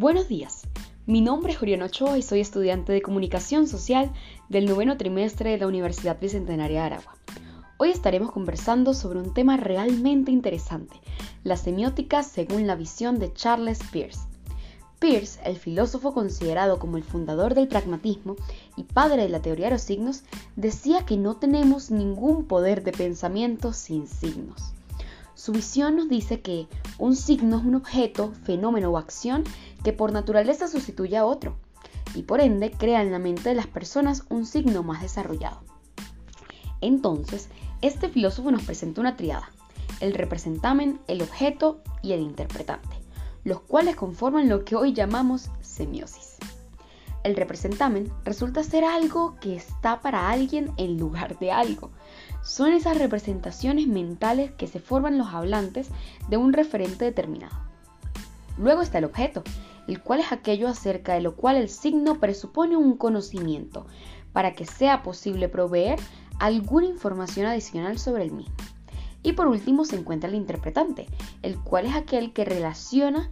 Buenos días, mi nombre es Oriana Ochoa y soy estudiante de Comunicación Social del noveno trimestre de la Universidad Bicentenaria de Aragua. Hoy estaremos conversando sobre un tema realmente interesante, la semiótica según la visión de Charles Peirce. Peirce, el filósofo considerado como el fundador del pragmatismo y padre de la teoría de los signos, decía que no tenemos ningún poder de pensamiento sin signos. Su visión nos dice que un signo es un objeto, fenómeno o acción que por naturaleza sustituye a otro y por ende crea en la mente de las personas un signo más desarrollado. Entonces, este filósofo nos presenta una triada, el representamen, el objeto y el interpretante, los cuales conforman lo que hoy llamamos semiosis. El representamen resulta ser algo que está para alguien en lugar de algo, son esas representaciones mentales que se forman los hablantes de un referente determinado. Luego está el objeto, el cual es aquello acerca de lo cual el signo presupone un conocimiento, para que sea posible proveer alguna información adicional sobre el mismo. Y por último se encuentra el interpretante, el cual es aquel que relaciona,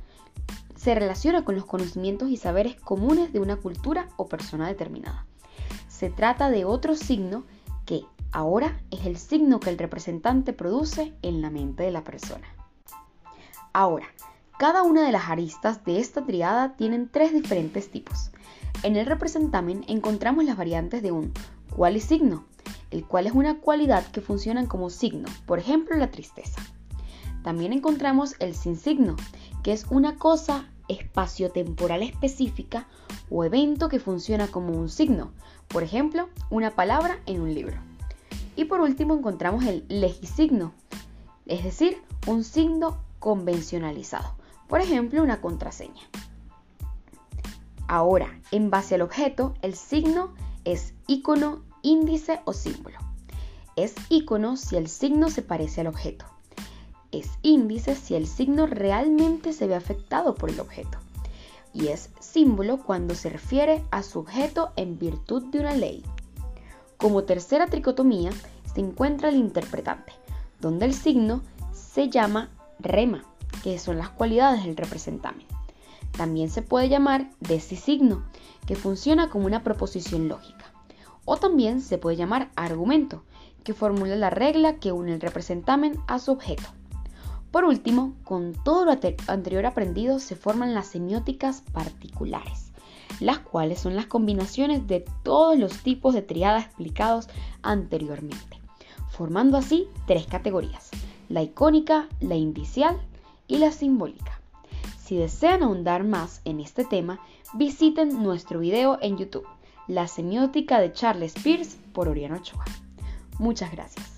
se relaciona con los conocimientos y saberes comunes de una cultura o persona determinada. Se trata de otro signo que, Ahora es el signo que el representante produce en la mente de la persona. Ahora, cada una de las aristas de esta triada tienen tres diferentes tipos. En el representamen encontramos las variantes de un cual y signo, el cual es una cualidad que funciona como signo, por ejemplo la tristeza. También encontramos el sin signo, que es una cosa espaciotemporal específica o evento que funciona como un signo, por ejemplo, una palabra en un libro. Y por último encontramos el legisigno, es decir, un signo convencionalizado, por ejemplo, una contraseña. Ahora, en base al objeto, el signo es icono, índice o símbolo. Es icono si el signo se parece al objeto. Es índice si el signo realmente se ve afectado por el objeto. Y es símbolo cuando se refiere a su objeto en virtud de una ley. Como tercera tricotomía se encuentra el interpretante, donde el signo se llama rema, que son las cualidades del representante. También se puede llamar decisigno, que funciona como una proposición lógica. O también se puede llamar argumento, que formula la regla que une el representamen a su objeto. Por último, con todo lo anterior aprendido se forman las semióticas particulares las cuales son las combinaciones de todos los tipos de triada explicados anteriormente, formando así tres categorías, la icónica, la indicial y la simbólica. Si desean ahondar más en este tema, visiten nuestro video en YouTube, La semiótica de Charles Peirce por Oriano Ochoa. Muchas gracias.